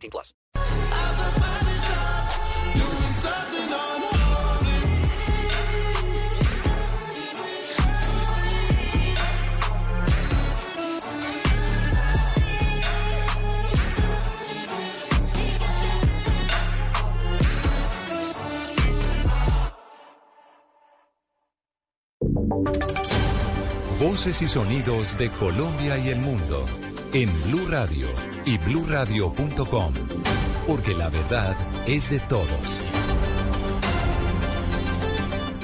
18 plus. Voces y sonidos de Colombia y el mundo en Blue Radio y bluradio.com, porque la verdad es de todos.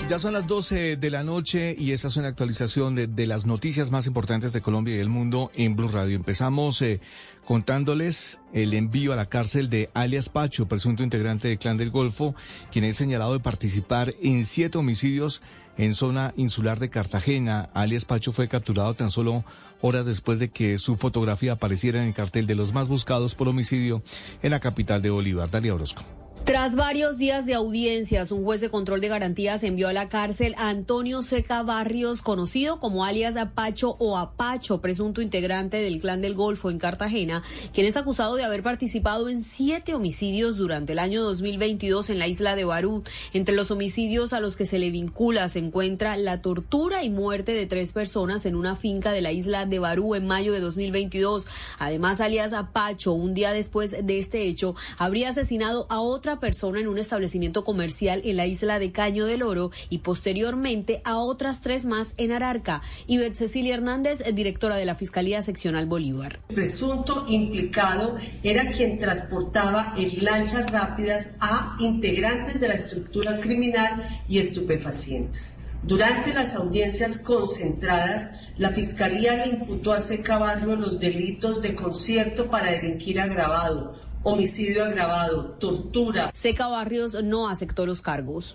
Ya son las 12 de la noche y esta es una actualización de, las noticias más importantes de Colombia y el mundo en Blue Radio. Empezamos eh, contándoles el envío a la cárcel de alias Pacho, presunto integrante del Clan del Golfo, quien es señalado de participar en siete homicidios en zona insular de Cartagena. Alias Pacho fue capturado tan solo horas después de que su fotografía apareciera en el cartel de los más buscados por homicidio en la capital de Bolívar. Dalia Orozco. Tras varios días de audiencias, un juez de control de garantías envió a la cárcel a Antonio Seca Barrios, conocido como alias Apacho o Apacho, presunto integrante del Clan del Golfo en Cartagena, quien es acusado de haber participado en siete homicidios durante el año 2022 en la isla de Barú. Entre los homicidios a los que se le vincula se encuentra la tortura y muerte de tres personas en una finca de la isla de Barú en mayo de 2022. Además, alias Apacho, un día después de este hecho, habría asesinado a otra persona en un establecimiento comercial en la isla de Caño del Oro y posteriormente a otras tres más en Ararca. Ivette Cecilia Hernández, directora de la Fiscalía Seccional Bolívar. El presunto implicado era quien transportaba en lanchas rápidas a integrantes de la estructura criminal y estupefacientes. Durante las audiencias concentradas, la Fiscalía le imputó a Seca Barrio los delitos de concierto para delinquir agravado, homicidio agravado, tortura. Seca Barrios no aceptó los cargos.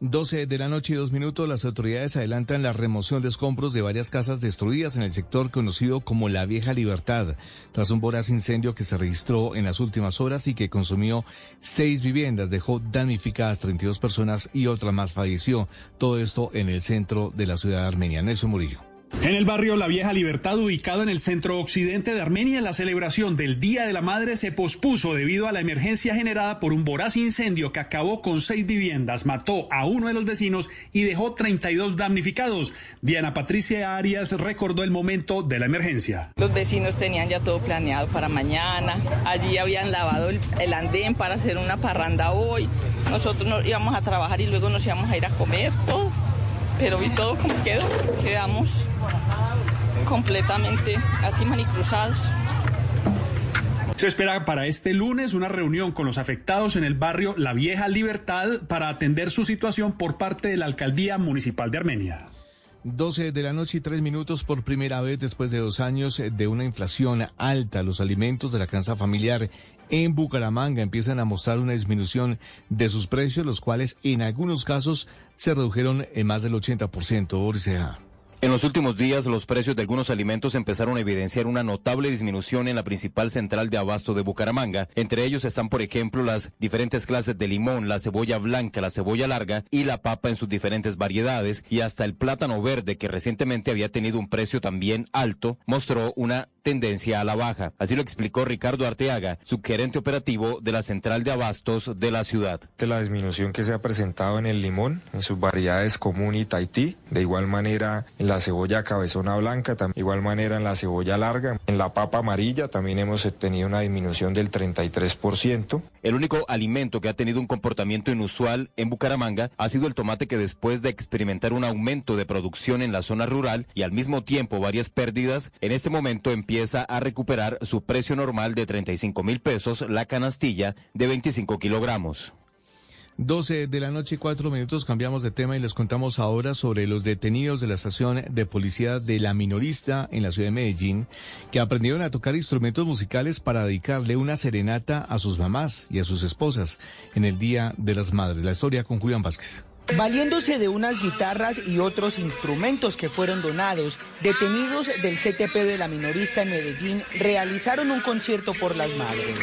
12 de la noche y dos minutos, las autoridades adelantan la remoción de escombros de varias casas destruidas en el sector conocido como la Vieja Libertad, tras un voraz incendio que se registró en las últimas horas y que consumió seis viviendas, dejó damnificadas 32 personas y otra más falleció. Todo esto en el centro de la ciudad de Armenia. Nelson Murillo. En el barrio La Vieja Libertad, ubicado en el centro occidente de Armenia, la celebración del Día de la Madre se pospuso debido a la emergencia generada por un voraz incendio que acabó con seis viviendas, mató a uno de los vecinos y dejó 32 damnificados. Diana Patricia Arias recordó el momento de la emergencia. Los vecinos tenían ya todo planeado para mañana. Allí habían lavado el, andén para hacer una parranda hoy. Nosotros nos íbamos a trabajar y luego nos íbamos a ir a comer todo pero vi todo como quedó. Quedamos completamente así manicruzados. Se espera para este lunes una reunión con los afectados en el barrio La Vieja Libertad para atender su situación por parte de la Alcaldía Municipal de Armenia. 12 de la noche y tres minutos por primera vez después de dos años de una inflación alta. Los alimentos de la canasta familiar en Bucaramanga empiezan a mostrar una disminución de sus precios, los cuales en algunos casos se redujeron en más del 80%. Boris Ejá. En los últimos días, los precios de algunos alimentos empezaron a evidenciar una notable disminución en la principal central de abasto de Bucaramanga. Entre ellos están, por ejemplo, las diferentes clases de limón, la cebolla blanca, la cebolla larga y la papa en sus diferentes variedades, y hasta el plátano verde, que recientemente había tenido un precio también alto, mostró una tendencia a la baja. Así lo explicó Ricardo Arteaga, subgerente operativo de la central de abastos de la ciudad. La disminución que se ha presentado en el limón, en sus variedades común y Tahití, de igual manera en la cebolla cabezona blanca, de igual manera en la cebolla larga, en la papa amarilla también hemos tenido una disminución del 33%. El único alimento que ha tenido un comportamiento inusual en Bucaramanga ha sido el tomate que después de experimentar un aumento de producción en la zona rural y al mismo tiempo varias pérdidas, en este momento empieza a recuperar su precio normal de 35 mil pesos la canastilla de 25 kilogramos. 12 de la noche y cuatro minutos cambiamos de tema y les contamos ahora sobre los detenidos de la estación de policía de la minorista en la ciudad de Medellín que aprendieron a tocar instrumentos musicales para dedicarle una serenata a sus mamás y a sus esposas en el Día de las Madres. La historia con Julián Vázquez. Valiéndose de unas guitarras y otros instrumentos que fueron donados, detenidos del CTP de la minorista en Medellín realizaron un concierto por las madres.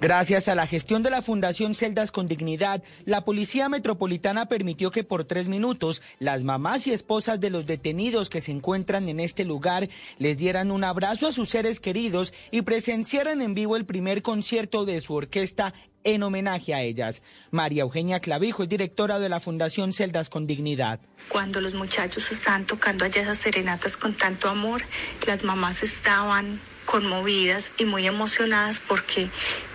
Gracias a la gestión de la Fundación Celdas con Dignidad, la Policía Metropolitana permitió que por tres minutos las mamás y esposas de los detenidos que se encuentran en este lugar les dieran un abrazo a sus seres queridos y presenciaran en vivo el primer concierto de su orquesta en homenaje a ellas. María Eugenia Clavijo es directora de la Fundación Celdas con Dignidad. Cuando los muchachos estaban tocando allá esas serenatas con tanto amor, las mamás estaban conmovidas y muy emocionadas porque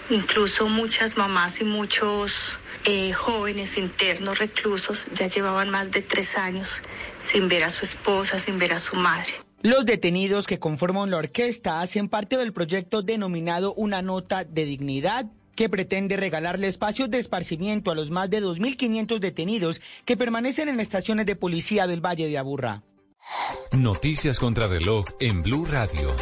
incluso muchas mamás y muchos eh, jóvenes internos reclusos ya llevaban más de tres años sin ver a su esposa, sin ver a su madre. Los detenidos que conforman la orquesta hacen parte del proyecto denominado Una Nota de Dignidad que pretende regalarle espacios de esparcimiento a los más de 2.500 detenidos que permanecen en estaciones de policía del Valle de Aburrá. Noticias contra reloj en Blue Radio.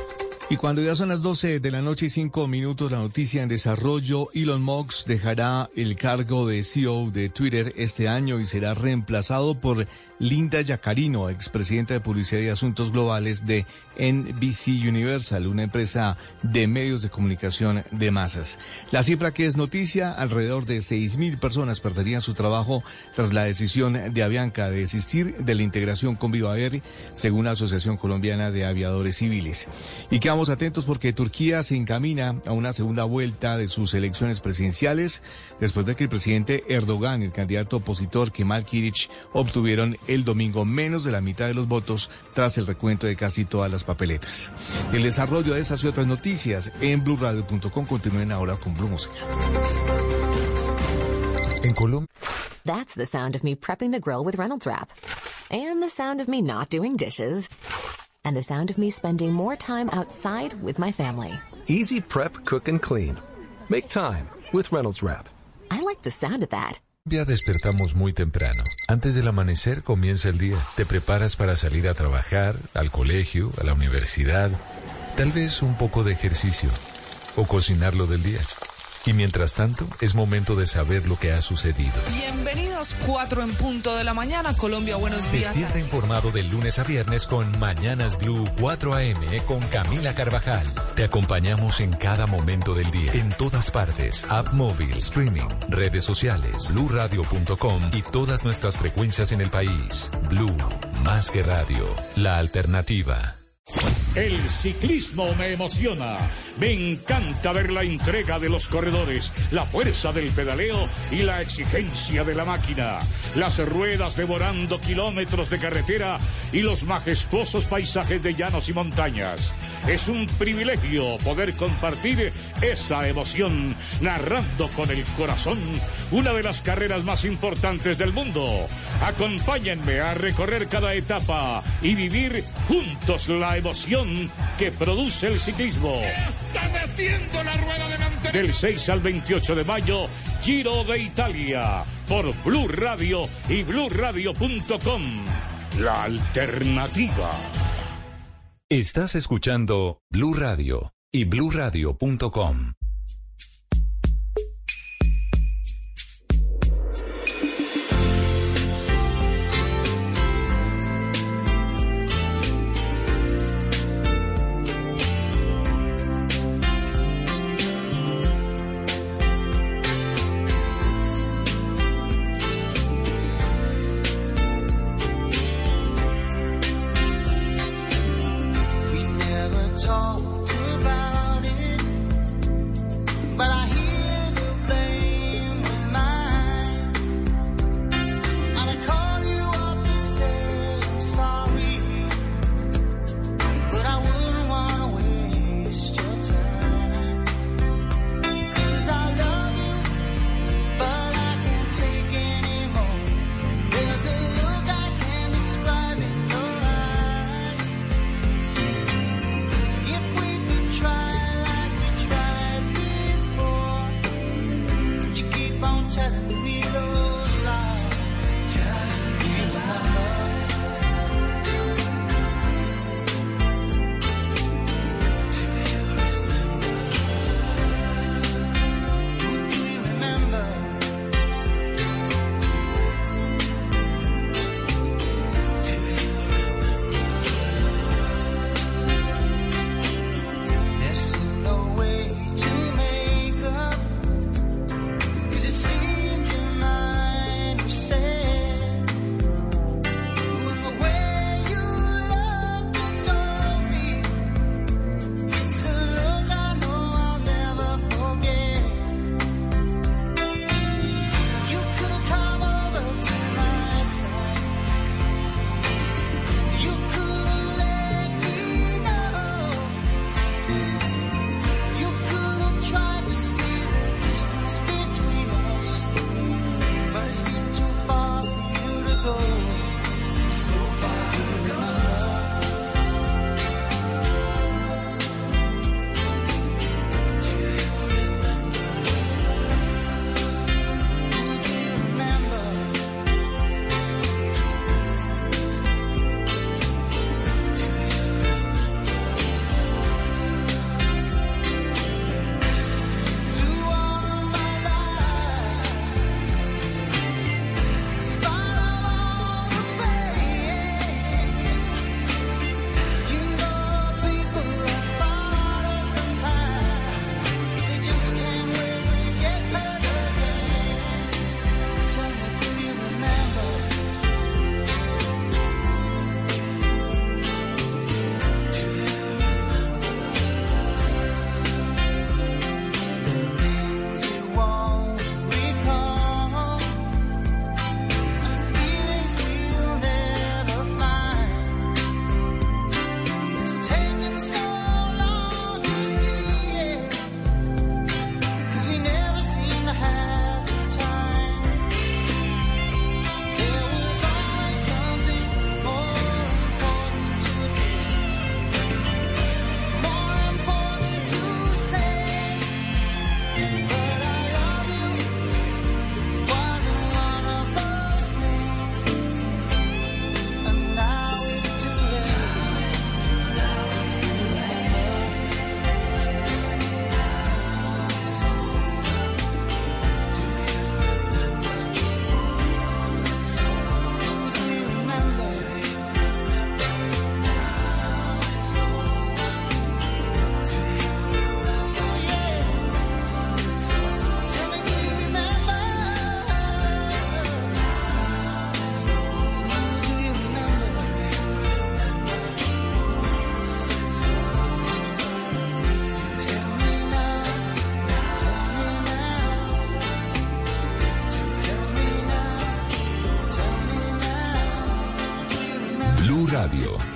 Y cuando ya son las 12 de la noche y 5 minutos, la noticia en desarrollo, Elon Musk dejará el cargo de CEO de Twitter este año y será reemplazado por Linda Yacarino, expresidenta de Publicidad y Asuntos Globales de NBC Universal, una empresa de medios de comunicación de masas. La cifra que es noticia, alrededor de 6.000 personas perderían su trabajo tras la decisión de Avianca de desistir de la integración con Viva Air, según la Asociación Colombiana de Aviadores Civiles. Y quedamos atentos porque Turquía se encamina a una segunda vuelta de sus elecciones presidenciales después de que el presidente Erdogan y el candidato opositor Kemal Kilic obtuvieron el domingo menos de la mitad de los votos tras el recuento de casi todas las papeletas. El desarrollo de esas y otras noticias en blueradio.com continúen ahora con Blue Música. En Colombia. That's the sound of me prepping the grill with Reynolds Wrap. And the sound of me not doing dishes. And the sound of me spending more time outside with my family. Easy prep, cook, and clean. Make time with Reynolds Wrap. I like the sound of that. Ya despertamos muy temprano. Antes del amanecer comienza el día. Te preparas para salir a trabajar, al colegio, a la universidad, tal vez un poco de ejercicio o cocinar lo del día. Y mientras tanto, es momento de saber lo que ha sucedido. Bienvenidos, 4 en punto de la mañana. Colombia, buenos días. Despierta informado de lunes a viernes con Mañanas Blue 4 AM con Camila Carvajal. Te acompañamos en cada momento del día, en todas partes. App móvil, streaming, redes sociales, bluradio.com y todas nuestras frecuencias en el país. Blue, más que radio, la alternativa. El ciclismo me emociona. Me encanta ver la entrega de los corredores, la fuerza del pedaleo y la exigencia de la máquina. Las ruedas devorando kilómetros de carretera y los majestuosos paisajes de llanos y montañas. Es un privilegio poder compartir esa emoción narrando con el corazón una de las carreras más importantes del mundo. Acompáñenme a recorrer cada etapa y vivir juntos la emoción que produce el ciclismo. Del 6 al 28 de mayo, Giro de Italia, por Blue Radio y BlueRadio.com. La alternativa. Estás escuchando Blue Radio y BlueRadio.com.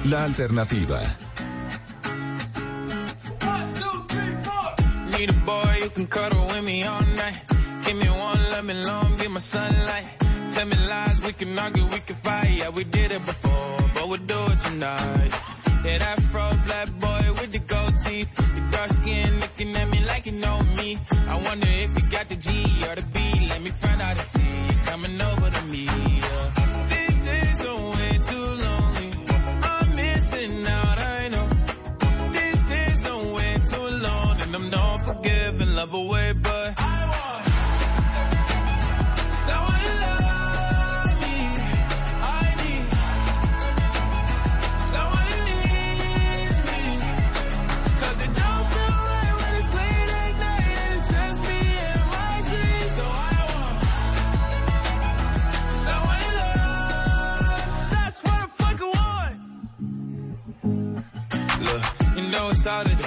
la alternativa. Need a boy who can cuddle with me all night. Give me one, let me long, be my sunlight. Tell me lies, we can argue, we can fight. Yeah, we did it before, but we'll do it tonight. Yeah, that fro black boy with the gold teeth. The dark skin looking at me like you know me. I wonder if you got the G or the B. Let me find out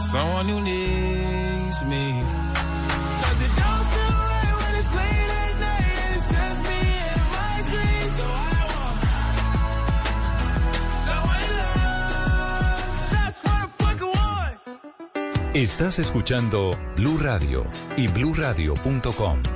Someone who needs me. don't feel right when it's late at night. So I. Estás escuchando Blue Radio y bluradio.com.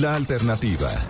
la alternativa.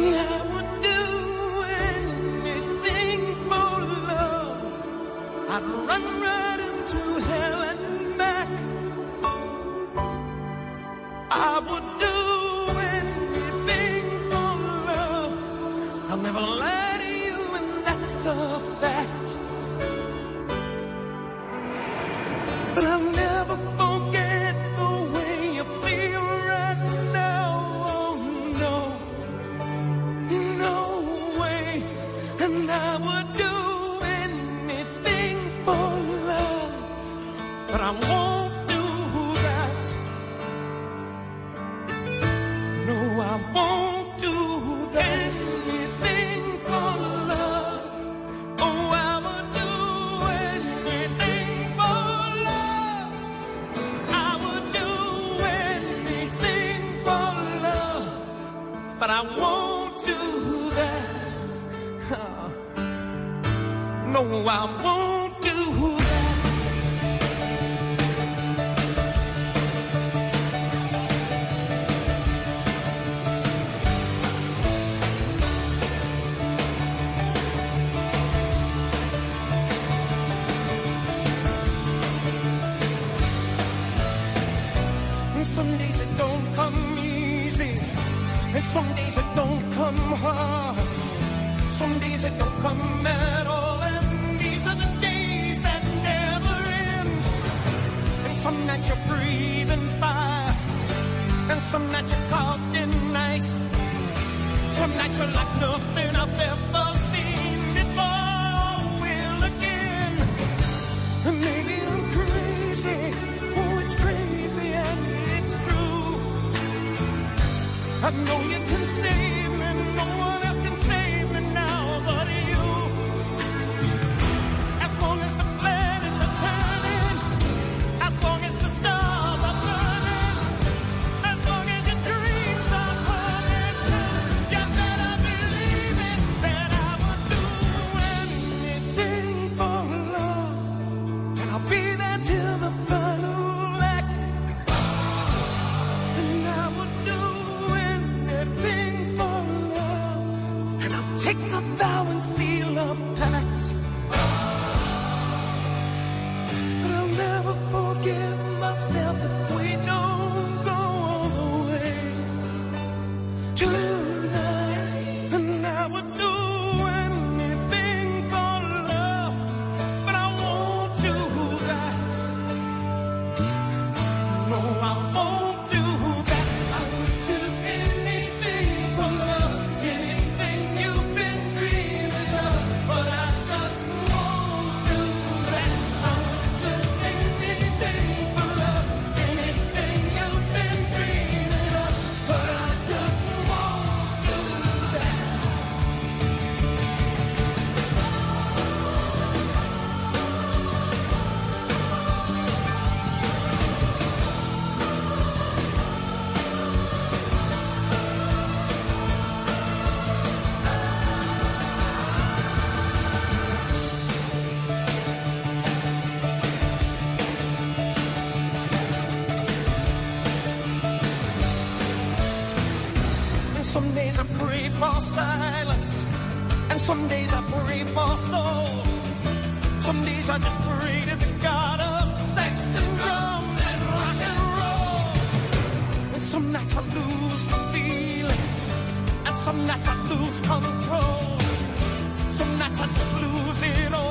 now. Some days I pray for silence, and some days I pray for soul. Some days I just pray to the God of sex and drums and rock and roll. And some nights I lose my feeling, and some nights I lose control. Some nights I just lose it all.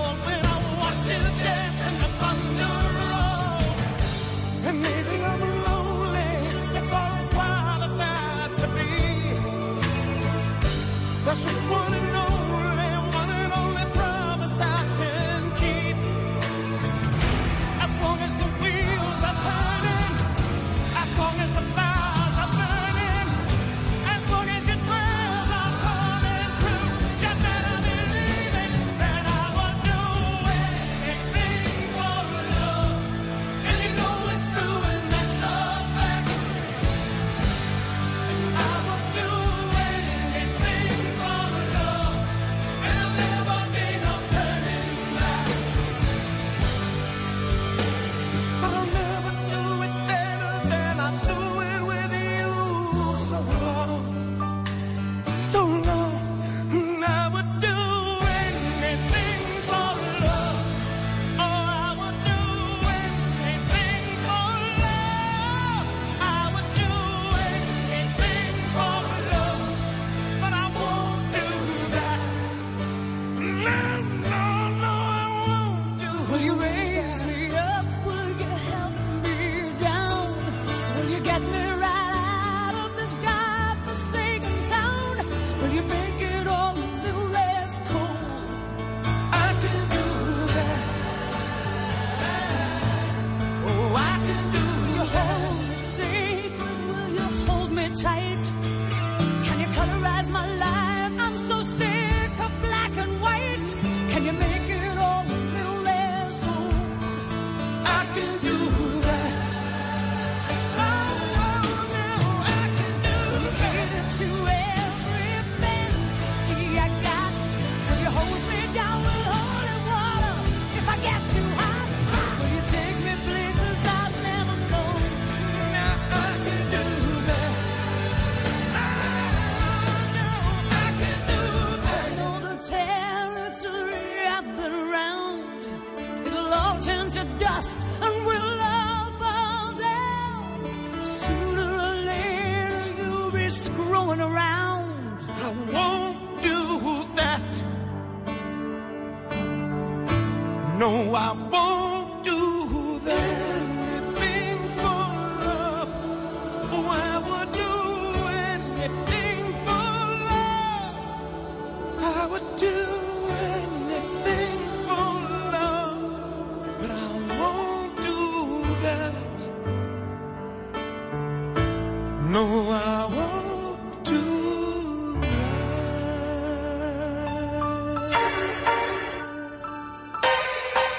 No, I won't do. Anything for love. Oh, I would do anything for love. I would do anything for love. But I won't do that. No, I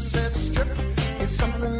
sunset strip is something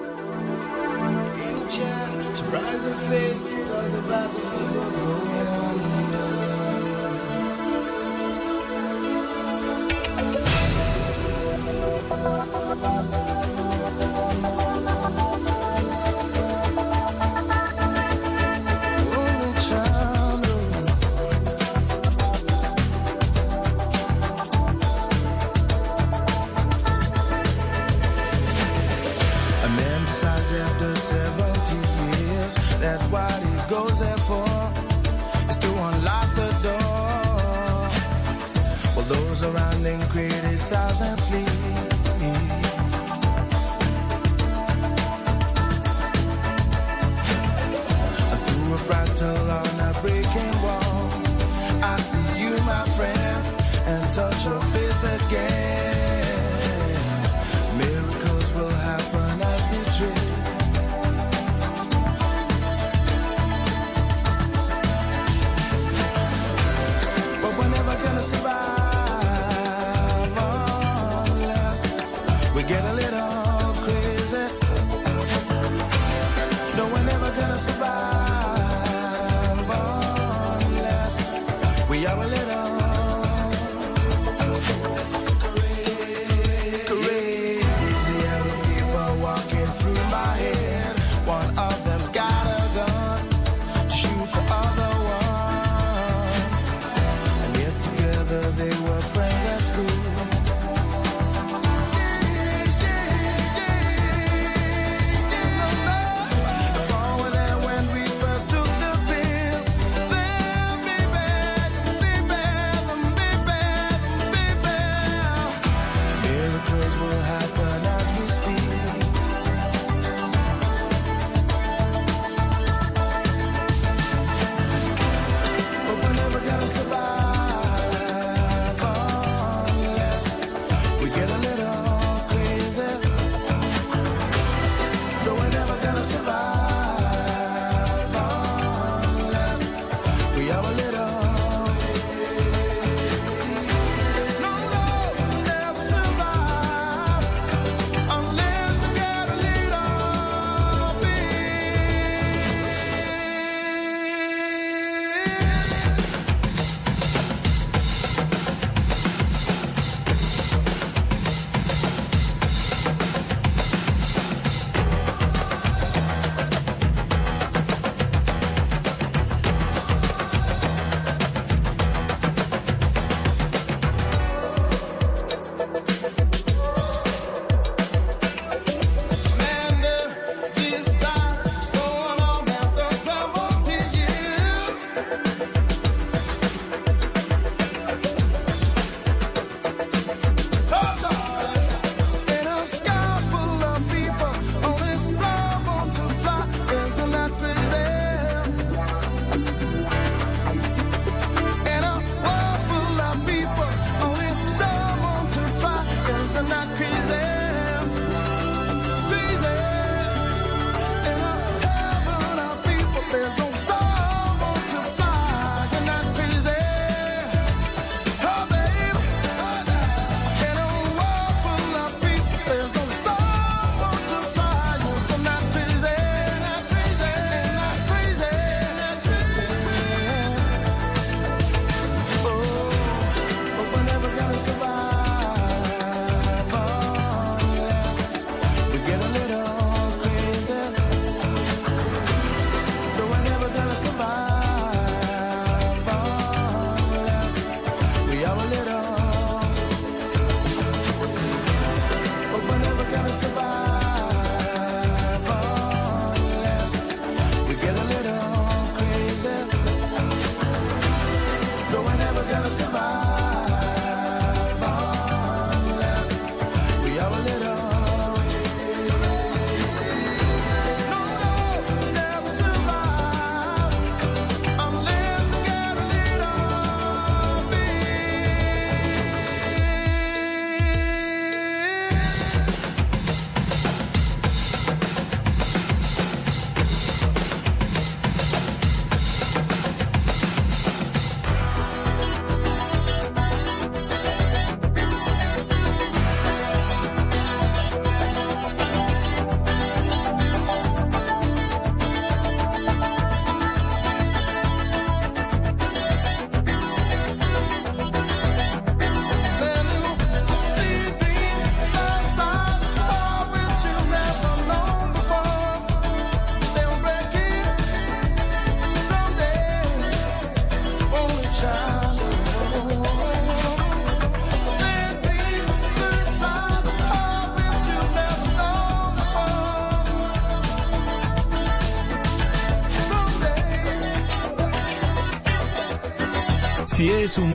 Si es un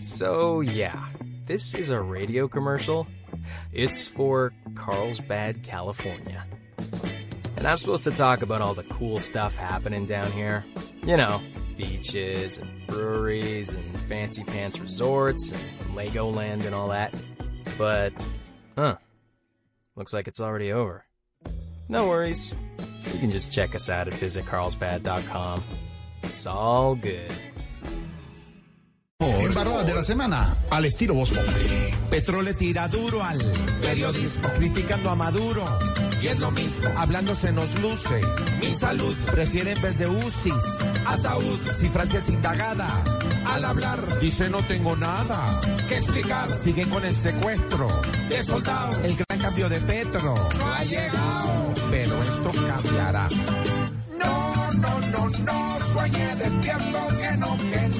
So, yeah, this is a radio commercial. It's for Carlsbad, California. And I'm supposed to talk about all the cool stuff happening down here. You know, beaches and breweries and fancy pants resorts and Legoland and all that. But, huh, looks like it's already over. No worries. You can just check us out at visitcarlsbad.com. It's all good. Embarradas de la semana, al estilo Voz. Petro le tira duro al periodismo, criticando a Maduro. Y es lo mismo, hablando se nos luce. Mi salud, prefiere en vez de UCI, ataúd. Si Francia es indagada, al hablar, dice no tengo nada que explicar. Siguen con el secuestro de soldados. El gran cambio de Petro no ha llegado, pero esto cambiará. No, no, no, no, sueñe que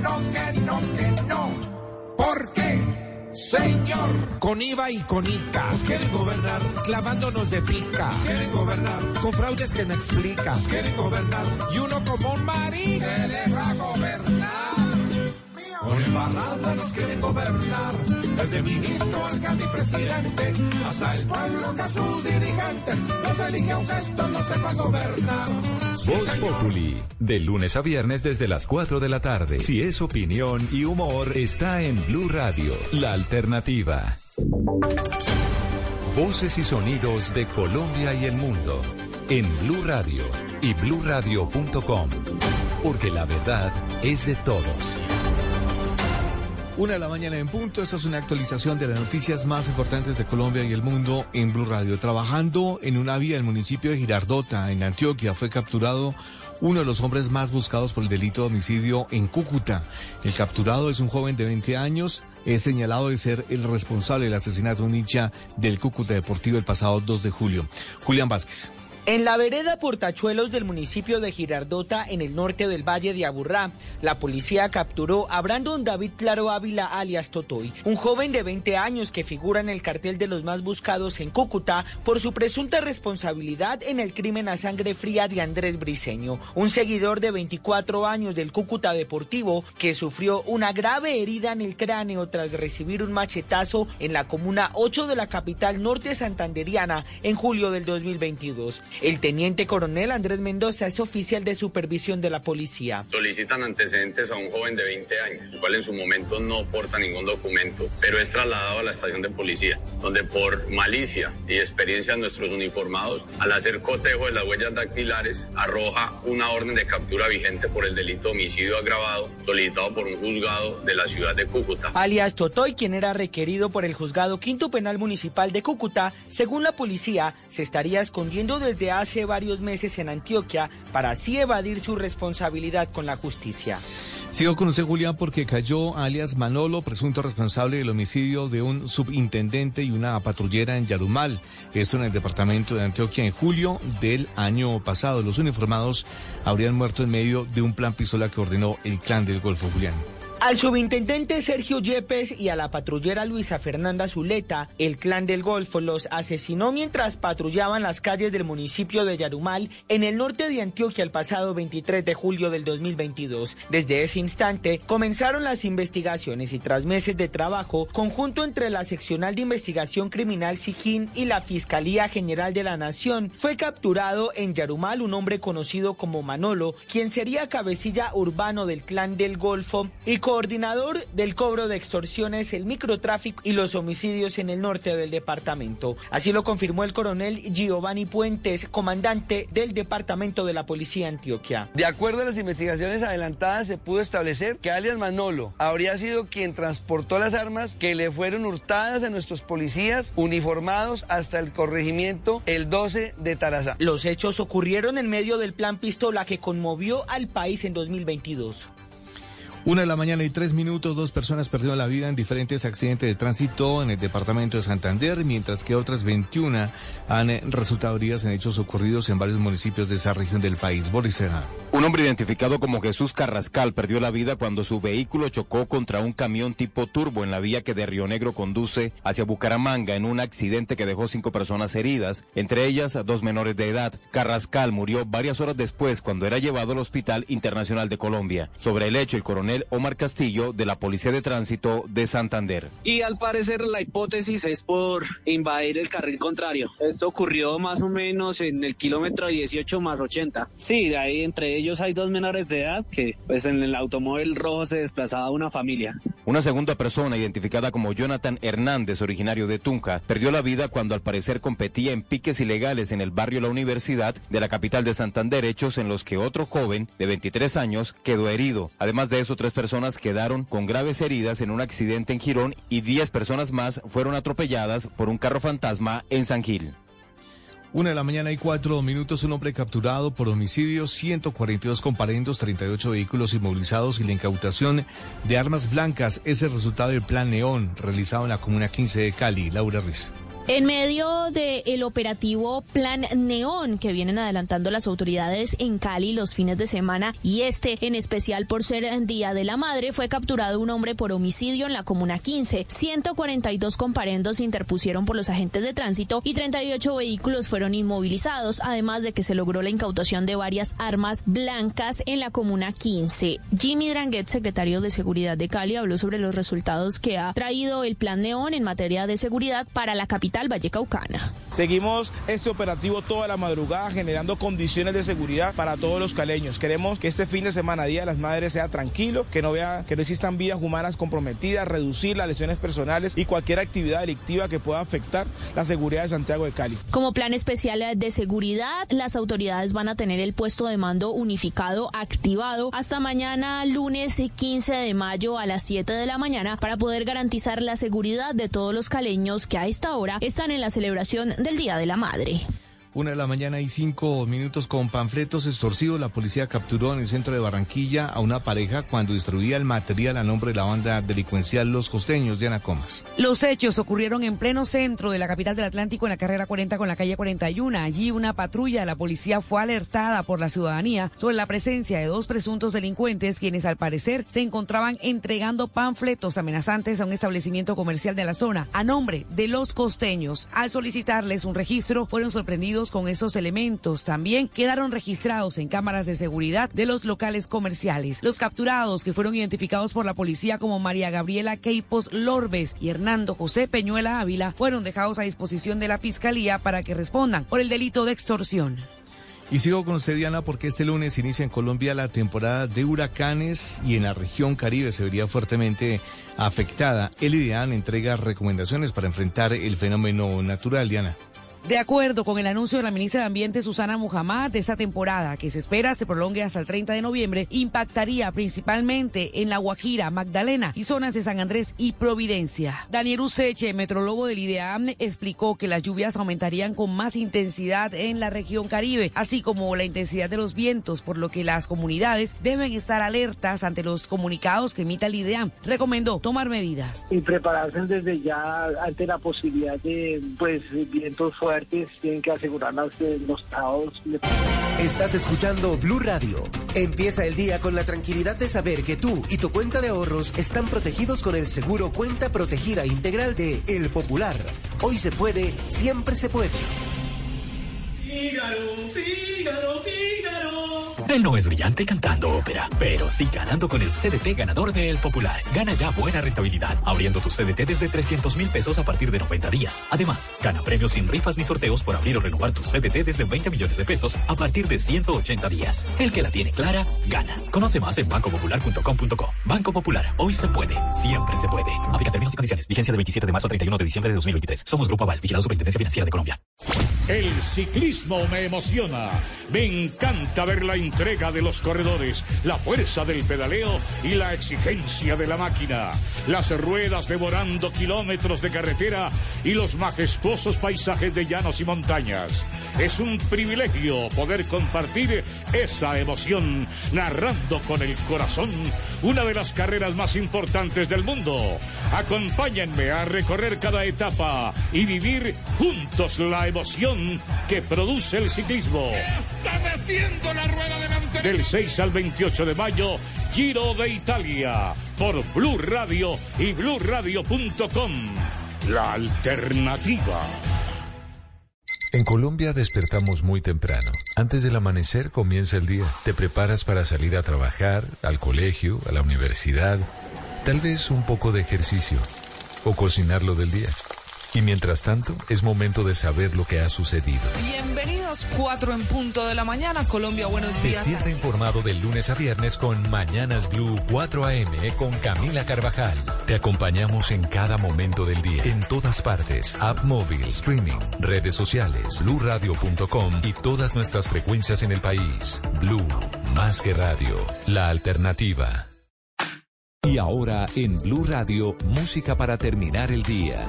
no, que no, que no. ¿Por qué? Señor, con IVA y con ICA, Nos quieren gobernar, clavándonos de pica, Nos quieren gobernar, con fraudes que no explicas, Nos quieren gobernar, y uno como un marín. Se deja gobernar. Por embarrada nos quieren gobernar, desde ministro, alcalde y presidente, hasta el pueblo que a sus dirigentes los elige aunque esto no sepa gobernar. Voz Populi, de lunes a viernes desde las 4 de la tarde. Si es opinión y humor, está en Blue Radio, la alternativa. Voces y sonidos de Colombia y el mundo en Blue Radio y bluradio.com, porque la verdad es de todos. Una de la mañana en punto, esta es una actualización de las noticias más importantes de Colombia y el mundo en Blue Radio. Trabajando en una vía del municipio de Girardota, en Antioquia, fue capturado uno de los hombres más buscados por el delito de homicidio en Cúcuta. El capturado es un joven de 20 años, es señalado de ser el responsable del asesinato de un hincha del Cúcuta Deportivo el pasado 2 de julio. Julián Vázquez. En la vereda Portachuelos del municipio de Girardota, en el norte del Valle de Aburrá, la policía capturó a Brandon David Claro Ávila alias Totoy, un joven de 20 años que figura en el cartel de los más buscados en Cúcuta por su presunta responsabilidad en el crimen a sangre fría de Andrés Briceño, un seguidor de 24 años del Cúcuta Deportivo que sufrió una grave herida en el cráneo tras recibir un machetazo en la comuna 8 de la capital norte santanderiana en julio del 2022. El teniente coronel Andrés Mendoza es oficial de supervisión de la policía. Solicitan antecedentes a un joven de 20 años, el cual en su momento no porta ningún documento, pero es trasladado a la estación de policía, donde por malicia y experiencia de nuestros uniformados, al hacer cotejo de las huellas dactilares, arroja una orden de captura vigente por el delito de homicidio agravado, solicitado por un juzgado de la ciudad de Cúcuta. Alias Totoy, quien era requerido por el juzgado quinto penal municipal de Cúcuta, según la policía, se estaría escondiendo desde hace varios meses en Antioquia para así evadir su responsabilidad con la justicia. Sigo con usted, Julián, porque cayó alias Manolo, presunto responsable del homicidio de un subintendente y una patrullera en Yarumal, esto en el departamento de Antioquia en julio del año pasado. Los uniformados habrían muerto en medio de un plan pistola que ordenó el clan del Golfo, Julián. Al subintendente Sergio Yepes y a la patrullera Luisa Fernanda Zuleta, el clan del Golfo los asesinó mientras patrullaban las calles del municipio de Yarumal en el norte de Antioquia el pasado 23 de julio del 2022. Desde ese instante comenzaron las investigaciones y tras meses de trabajo conjunto entre la seccional de investigación criminal Sijín y la Fiscalía General de la Nación, fue capturado en Yarumal un hombre conocido como Manolo, quien sería cabecilla urbano del clan del Golfo y coordinador del cobro de extorsiones, el microtráfico y los homicidios en el norte del departamento. Así lo confirmó el coronel Giovanni Puentes, comandante del departamento de la policía de Antioquia. De acuerdo a las investigaciones adelantadas, se pudo establecer que alias Manolo habría sido quien transportó las armas que le fueron hurtadas a nuestros policías uniformados hasta el corregimiento el 12 de Tarazá. Los hechos ocurrieron en medio del plan pistola que conmovió al país en 2022. Una de la mañana y tres minutos, dos personas perdieron la vida en diferentes accidentes de tránsito en el departamento de Santander, mientras que otras 21 han eh, resultado heridas en hechos ocurridos en varios municipios de esa región del país. Boris. Un hombre identificado como Jesús Carrascal perdió la vida cuando su vehículo chocó contra un camión tipo turbo en la vía que de Río Negro conduce hacia Bucaramanga en un accidente que dejó cinco personas heridas, entre ellas dos menores de edad. Carrascal murió varias horas después cuando era llevado al Hospital Internacional de Colombia. Sobre el hecho, el coronel coronel Omar Castillo de la Policía de Tránsito de Santander. Y al parecer la hipótesis es por invadir el carril contrario. Esto ocurrió más o menos en el kilómetro 18 más 80. Sí, de ahí entre ellos hay dos menores de edad que pues en el automóvil rojo se desplazaba una familia. Una segunda persona, identificada como Jonathan Hernández, originario de Tunja, perdió la vida cuando al parecer competía en piques ilegales en el barrio La Universidad de la capital de Santander, hechos en los que otro joven de 23 años quedó herido. Además de eso, tres personas quedaron con graves heridas en un accidente en Girón y 10 personas más fueron atropelladas por un carro fantasma en San Gil. Una de la mañana y cuatro minutos, un hombre capturado por homicidio, 142 comparendos, 38 vehículos inmovilizados y la incautación de armas blancas es el resultado del Plan Neón realizado en la Comuna 15 de Cali. Laura Riz. En medio del operativo Plan Neón que vienen adelantando las autoridades en Cali los fines de semana y este en especial por ser Día de la Madre, fue capturado un hombre por homicidio en la Comuna 15. 142 comparendos se interpusieron por los agentes de tránsito y 38 vehículos fueron inmovilizados, además de que se logró la incautación de varias armas blancas en la Comuna 15. Jimmy Dranguet, secretario de Seguridad de Cali, habló sobre los resultados que ha traído el Plan Neón en materia de seguridad para la capital Vallecaucana. Seguimos este operativo toda la madrugada generando condiciones de seguridad para todos los caleños. Queremos que este fin de semana, Día de las Madres, sea tranquilo, que no vea, que no existan vidas humanas comprometidas, reducir las lesiones personales y cualquier actividad delictiva que pueda afectar la seguridad de Santiago de Cali. Como plan especial de seguridad, las autoridades van a tener el puesto de mando unificado activado hasta mañana lunes 15 de mayo a las 7 de la mañana para poder garantizar la seguridad de todos los caleños que a esta hora están en la celebración del Día de la Madre. Una de la mañana y cinco minutos con panfletos extorsivos. La policía capturó en el centro de Barranquilla a una pareja cuando distribuía el material a nombre de la banda delincuencial Los Costeños. Diana Comas. Los hechos ocurrieron en pleno centro de la capital del Atlántico, en la carrera 40 con la calle 41. Allí una patrulla de la policía fue alertada por la ciudadanía sobre la presencia de dos presuntos delincuentes, quienes al parecer se encontraban entregando panfletos amenazantes a un establecimiento comercial de la zona a nombre de los costeños. Al solicitarles un registro, fueron sorprendidos con esos elementos. También quedaron registrados en cámaras de seguridad de los locales comerciales. Los capturados, que fueron identificados por la policía como María Gabriela Queipos Lorbes y Hernando José Peñuela Ávila, fueron dejados a disposición de la fiscalía para que respondan por el delito de extorsión. Y sigo con usted, Diana, porque este lunes inicia en Colombia la temporada de huracanes y en la región Caribe se vería fuertemente afectada. El IDEAN entrega recomendaciones para enfrentar el fenómeno natural, Diana. De acuerdo con el anuncio de la ministra de Ambiente Susana Muhammad, esta temporada, que se espera se prolongue hasta el 30 de noviembre, impactaría principalmente en La Guajira, Magdalena y zonas de San Andrés y Providencia. Daniel Useche, metrólogo del IDEAM, explicó que las lluvias aumentarían con más intensidad en la región Caribe, así como la intensidad de los vientos, por lo que las comunidades deben estar alertas ante los comunicados que emita el IDEAM. Recomendó tomar medidas. y prepararse desde ya ante la posibilidad de pues vientos fuertes tienen que asegurar los, los estados Estás escuchando Blue Radio. Empieza el día con la tranquilidad de saber que tú y tu cuenta de ahorros están protegidos con el seguro Cuenta Protegida Integral de El Popular. Hoy se puede, siempre se puede. Él no es brillante cantando ópera, pero sí ganando con el CDT ganador de El Popular. Gana ya buena rentabilidad, abriendo tu CDT desde 300 mil pesos a partir de 90 días. Además, gana premios sin rifas ni sorteos por abrir o renovar tu CDT desde 20 millones de pesos a partir de 180 días. El que la tiene clara, gana. Conoce más en bancopopular.com.co. Banco Popular, hoy se puede, siempre se puede. Aplica términos y condiciones. Vigencia del 27 de marzo al 31 de diciembre de 2023. Somos Grupo Aval, vigilado Superintendencia Financiera de Colombia. El ciclismo me emociona. Me encanta ver la entrega de los corredores, la fuerza del pedaleo y la exigencia de la máquina. Las ruedas devorando kilómetros de carretera y los majestuosos paisajes de llanos y montañas. Es un privilegio poder compartir esa emoción narrando con el corazón una de las carreras más importantes del mundo. Acompáñenme a recorrer cada etapa y vivir juntos la emoción que produce el ciclismo. ¡Está metiendo la rueda delantera! Del 6 al 28 de mayo, Giro de Italia, por Blue Radio y bluradio.com. La alternativa. En Colombia despertamos muy temprano. Antes del amanecer comienza el día. Te preparas para salir a trabajar, al colegio, a la universidad, tal vez un poco de ejercicio o cocinar lo del día. Y mientras tanto, es momento de saber lo que ha sucedido. Bienvenidos, 4 en punto de la mañana. Colombia, buenos días. Despierta informado de lunes a viernes con Mañanas Blue 4 AM con Camila Carvajal. Te acompañamos en cada momento del día, en todas partes, app móvil, streaming, redes sociales, bluradio.com y todas nuestras frecuencias en el país. Blue, más que radio, la alternativa. Y ahora en Blue Radio, música para terminar el día.